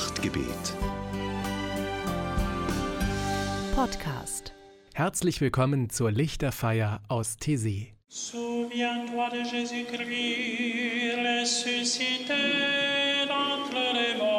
Nachtgebet. Podcast. Herzlich willkommen zur Lichterfeier aus Thésée. Souviens-toi de Jésus-Christ ressuscité d'entre les morts.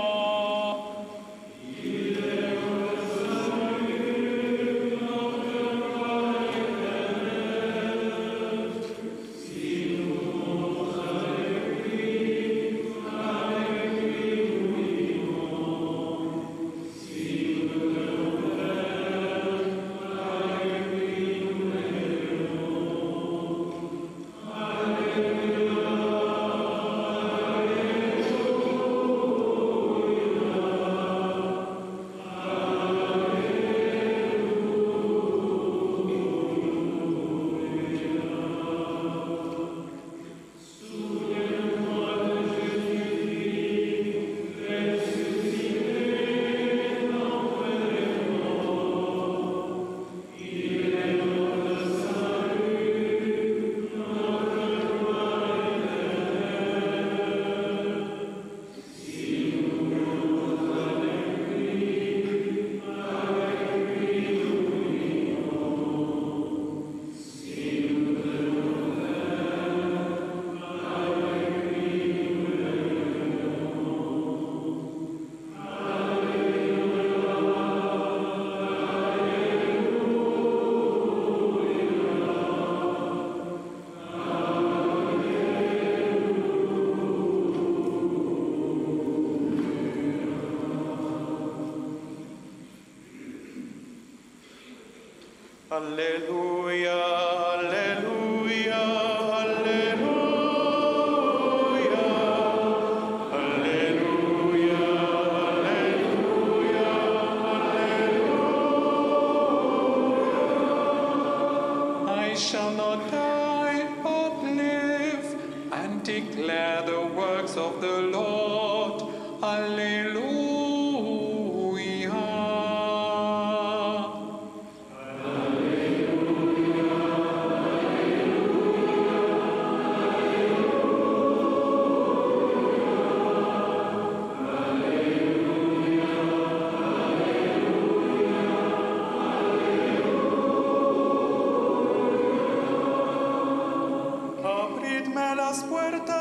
Aleluia.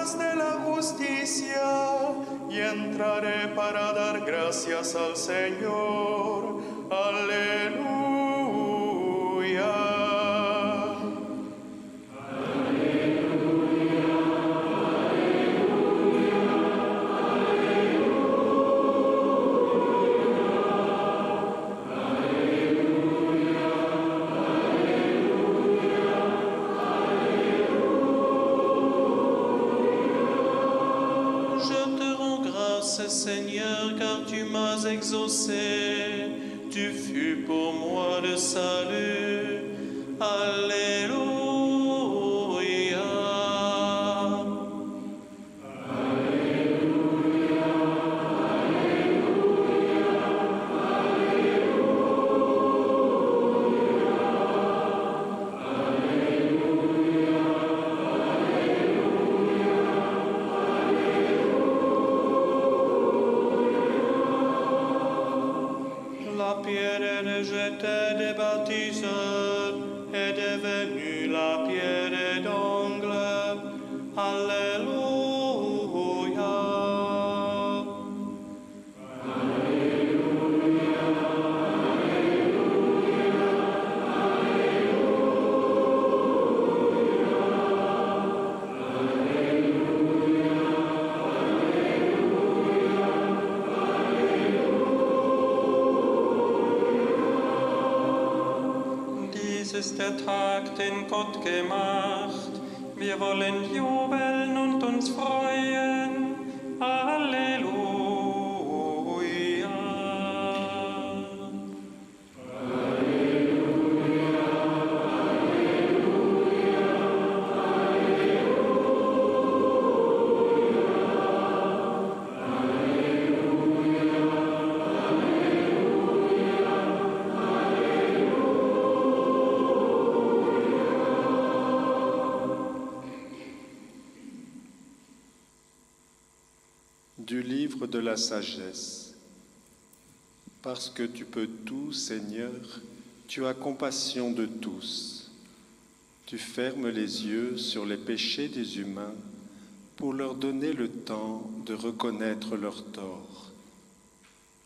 De la justicia y entraré para dar gracias al Señor. Pierre rejetée des bâtisseurs est devenue la pierre d'angle. Alléluia. Den Gott gemacht. Wir wollen jubeln de la sagesse. Parce que tu peux tout, Seigneur, tu as compassion de tous. Tu fermes les yeux sur les péchés des humains pour leur donner le temps de reconnaître leurs torts.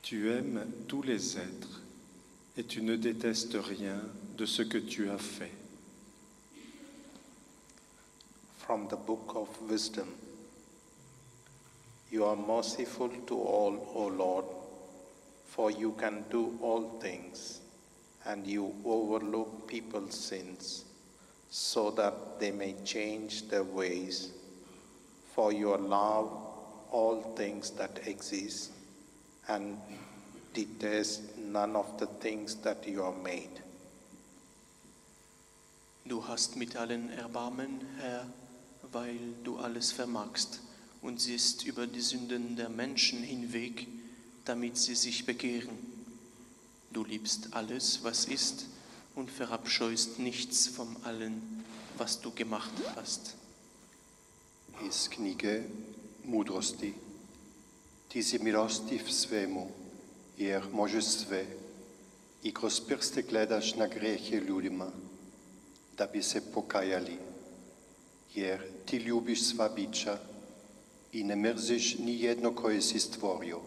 Tu aimes tous les êtres et tu ne détestes rien de ce que tu as fait. From the book of wisdom. You are merciful to all, O Lord, for you can do all things, and you overlook people's sins, so that they may change their ways. For you allow all things that exist, and detest none of the things that you have made. Du hast mit allen Erbarmen, Herr, weil du alles vermagst und siehst über die Sünden der Menschen hinweg, damit sie sich bekehren. Du liebst alles, was ist, und verabscheust nichts vom allen, was du gemacht hast. Iz knjige Mudrosti. Ti si milostiv svemu, jer možeš sve i kroz prste gledaš na grehe ljudima, da bi se pokajali, jer ti ljubiš sva bića i ne mrziš ni jedno koje si stvorio.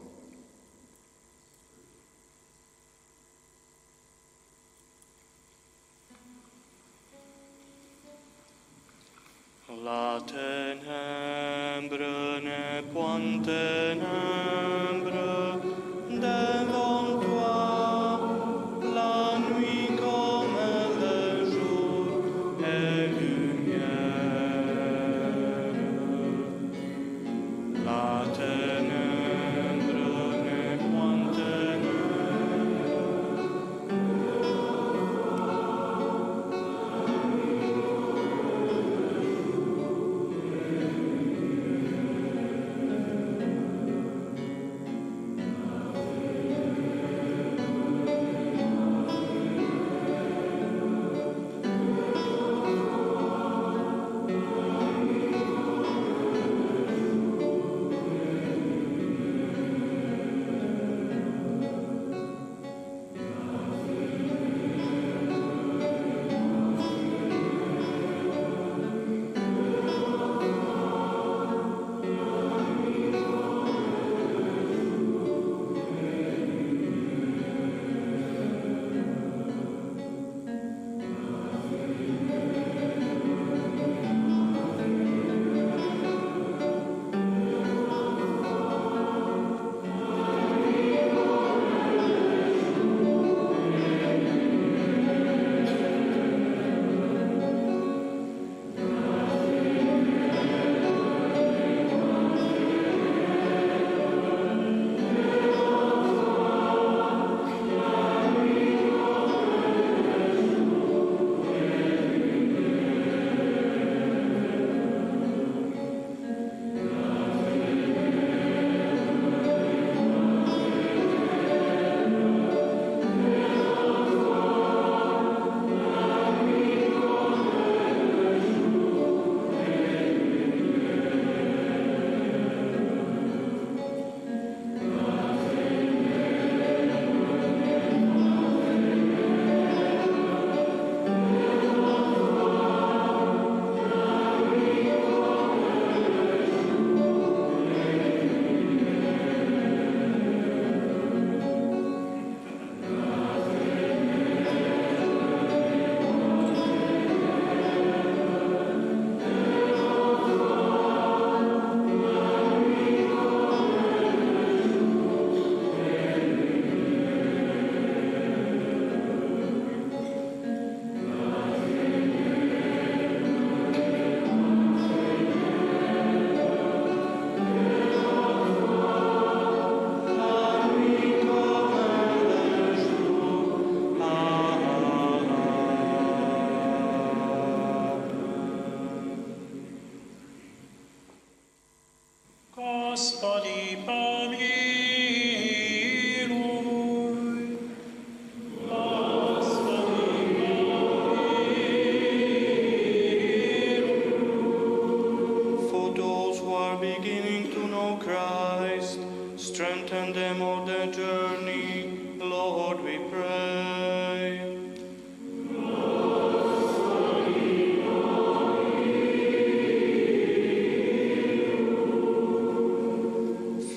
Lord, we pray.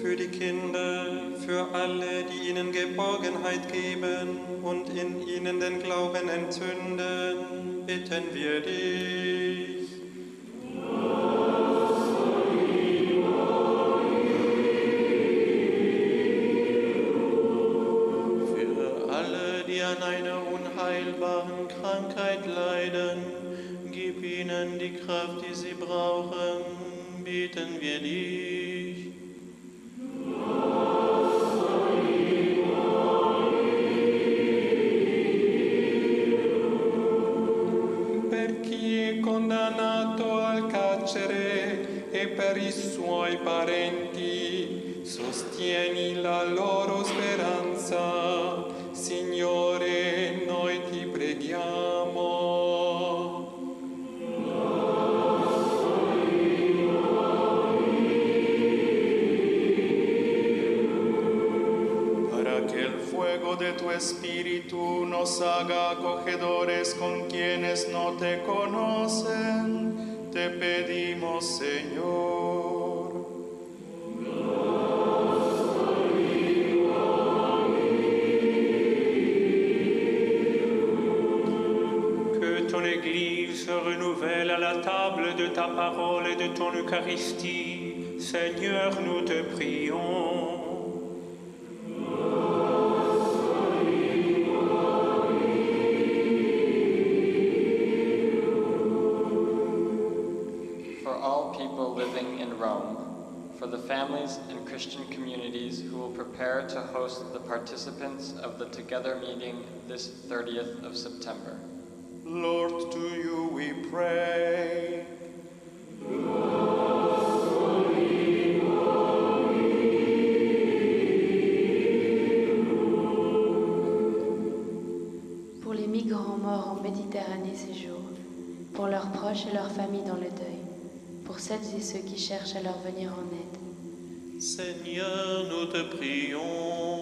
Für die Kinder, für alle, die ihnen Geborgenheit geben und in ihnen den Glauben entzünden, bitten wir dich. Bitten wir dich. per chi è condannato al carcere e per i suoi parenti, sostieni de tu espíritu nos haga acogedores con quienes no te conocen, te pedimos, Señor. Que ton Église se renouvelle à la table de ta parole et de ton Eucharistie. Seigneur, nous te prions. Families and Christian communities who will prepare to host the participants of the Together meeting this 30th of September. Lord, to you we pray. Pour les migrants morts en Méditerranée ces jours, pour leurs proches et leurs familles dans le deuil, pour celles et ceux qui cherchent à leur venir en aide. Seigneur, nous te prions.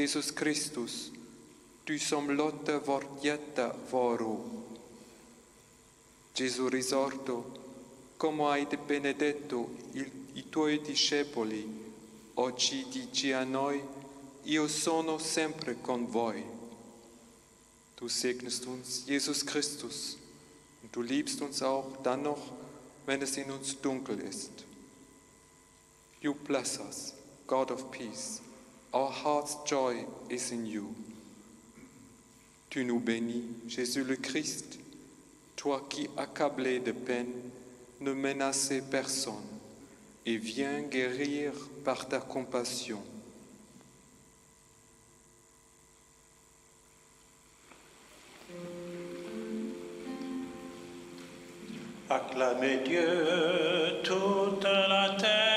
Jesus Kristus, du som låter vårt hjärta vara. Gesù risorto, come hai benedetto il- i tuoi discepoli, oggi dici a noi, io sono sempre con voi. Du segnest uns, Jesus Christus, und du liebst uns auch dann noch, wenn es in uns dunkel ist. You bless us, God of peace. Our heart's joy is in you. Tu nous bénis, Jésus le Christ, toi qui, accablé de peine, ne menaçais personne et viens guérir par ta compassion. Acclamez Dieu, toute la terre.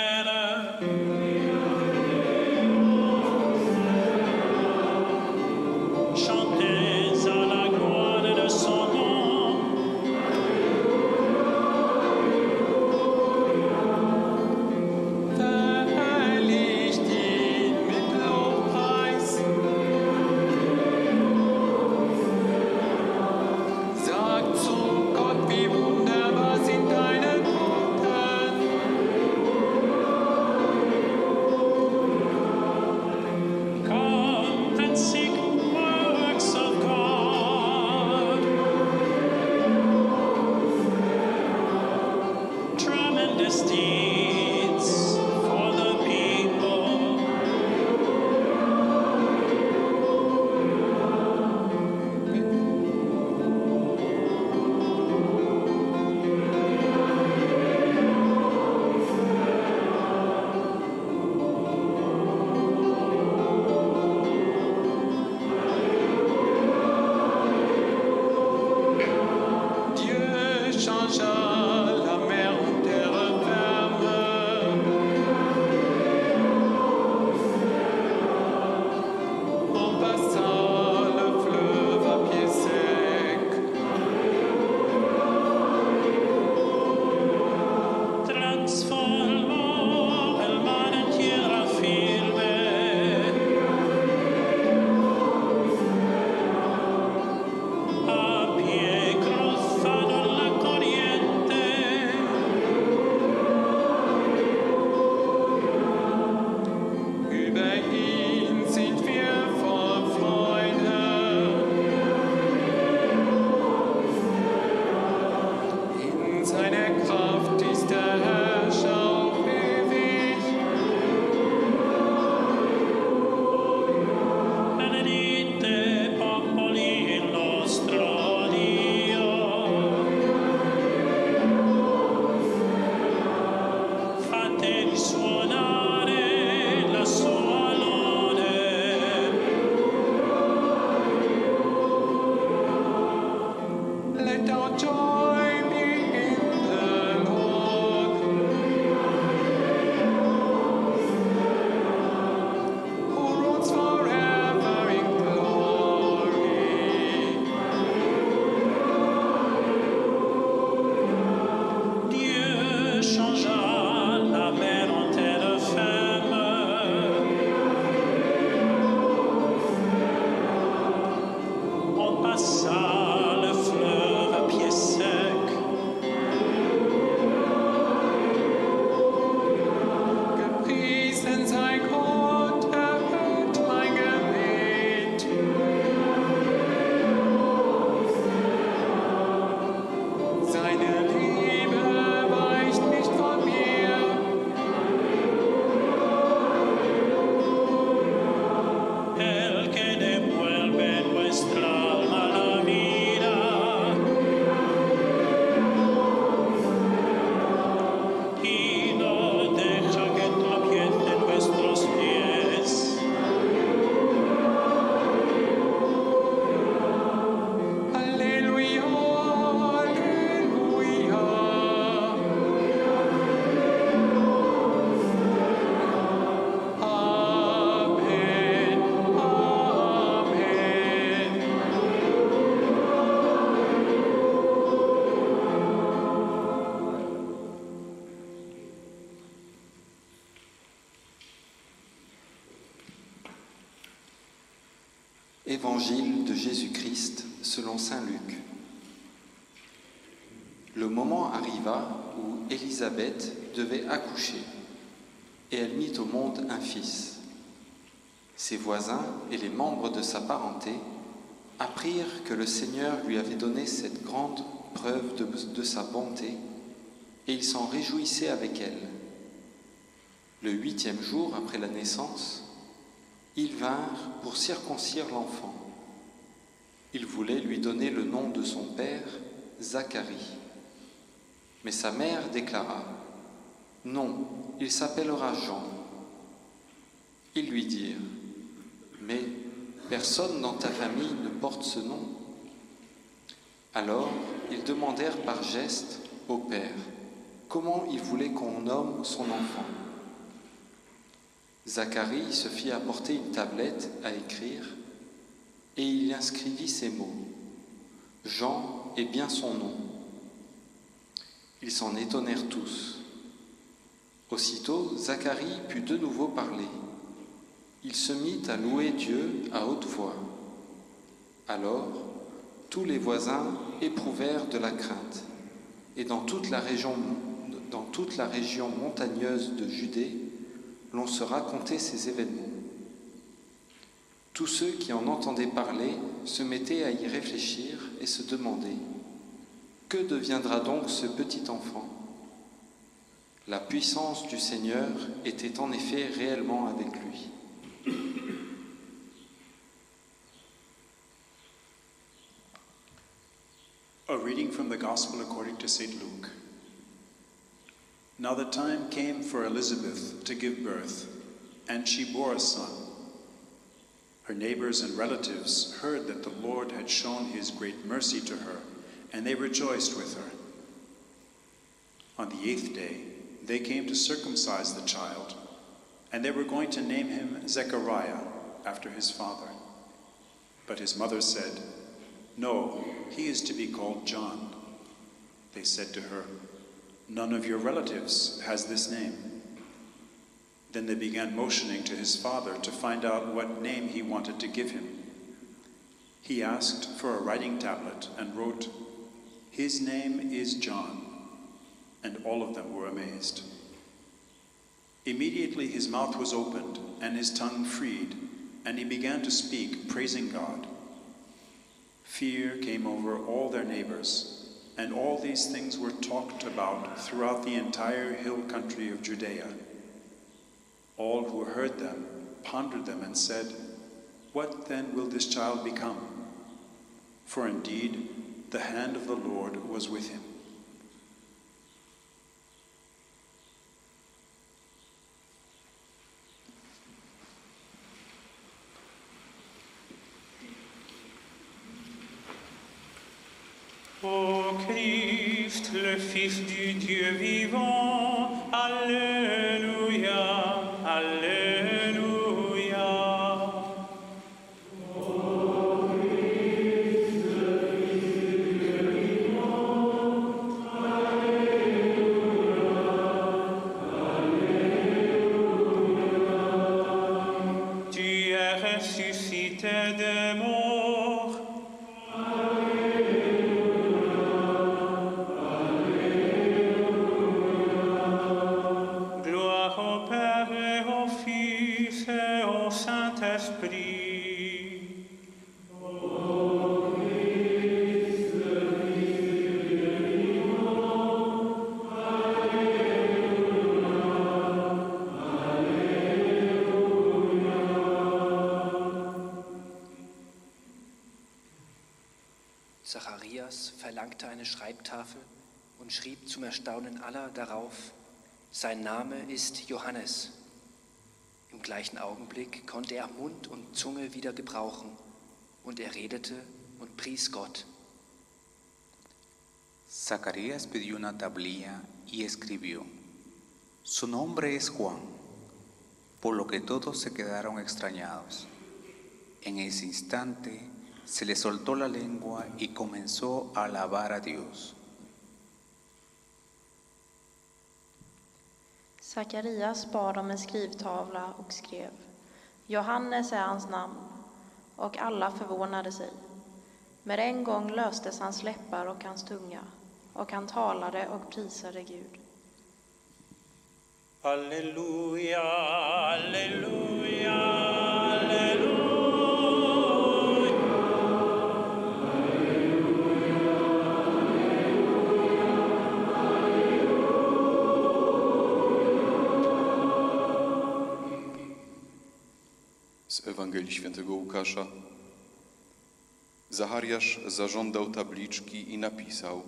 Évangile de Jésus-Christ selon Saint Luc. Le moment arriva où Élisabeth devait accoucher, et elle mit au monde un fils. Ses voisins et les membres de sa parenté apprirent que le Seigneur lui avait donné cette grande preuve de, de sa bonté, et ils s'en réjouissaient avec elle. Le huitième jour après la naissance, ils vinrent pour circoncire l'enfant. Ils voulaient lui donner le nom de son père, Zacharie. Mais sa mère déclara, Non, il s'appellera Jean. Ils lui dirent, Mais personne dans ta famille ne porte ce nom. Alors ils demandèrent par geste au père comment il voulait qu'on nomme son enfant? Zacharie se fit apporter une tablette à écrire et il inscrivit ces mots. Jean est bien son nom. Ils s'en étonnèrent tous. Aussitôt, Zacharie put de nouveau parler. Il se mit à louer Dieu à haute voix. Alors, tous les voisins éprouvèrent de la crainte, et dans toute la région montagneuse de Judée, l'on se racontait ces événements. Tous ceux qui en entendaient parler se mettaient à y réfléchir et se demandaient Que deviendra donc ce petit enfant? La puissance du Seigneur était en effet réellement avec lui. A reading from the Gospel according to. Luke. Now the time came for Elizabeth to give birth, and she bore a son. Her neighbors and relatives heard that the Lord had shown his great mercy to her, and they rejoiced with her. On the eighth day, they came to circumcise the child, and they were going to name him Zechariah after his father. But his mother said, No, he is to be called John. They said to her, None of your relatives has this name. Then they began motioning to his father to find out what name he wanted to give him. He asked for a writing tablet and wrote, His name is John. And all of them were amazed. Immediately his mouth was opened and his tongue freed, and he began to speak, praising God. Fear came over all their neighbors and all these things were talked about throughout the entire hill country of Judea. All who heard them pondered them and said, What then will this child become? For indeed, the hand of the Lord was with him. Zacharias verlangte eine Schreibtafel und schrieb zum Erstaunen aller darauf, sein Name ist Johannes. Im gleichen Augenblick konnte er Mund und Zunge wieder gebrauchen, und er redete und pries Gott. Zacarías pidió una tablilla y escribió, Su nombre es Juan, por lo que todos se quedaron extrañados. En ese instante se le soltó la lengua y comenzó a alabar a Dios. Sakarias bad om en skrivtavla och skrev Johannes är hans namn. och alla förvånade sig. Med en gång löstes hans läppar och hans tunga, och han talade och prisade Gud. Halleluja, halleluja, Ewangelii Świętego Łukasza. Zachariasz zażądał tabliczki i napisał: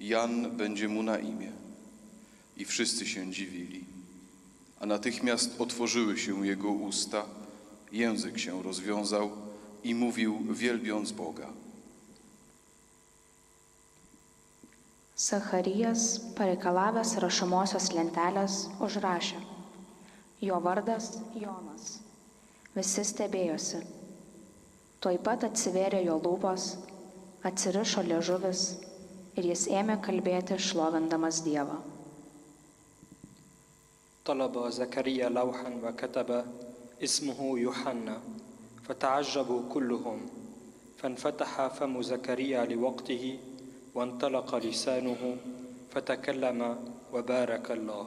Jan będzie mu na imię. I wszyscy się dziwili. A natychmiast otworzyły się jego usta, język się rozwiązał i mówił, wielbiąc Boga. Zacharijas, pareikalavęs rašomosios lentelės, užrašė. Jo vardas Jonas. Visi stebėjosi. Tuoj pat atsivėrė jo lūpos, atsirišo liežuvis ir jis ėmė kalbėti šlovindamas Dievą. طلب زكريا لوحا وكتب اسمه يوحنا فتعجبوا كلهم فانفتح فم زكريا لوقته وانطلق لسانه فتكلم وبارك الله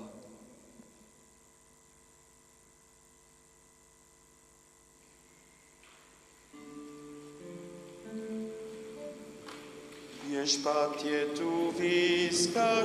ești patie tu vis ca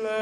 play.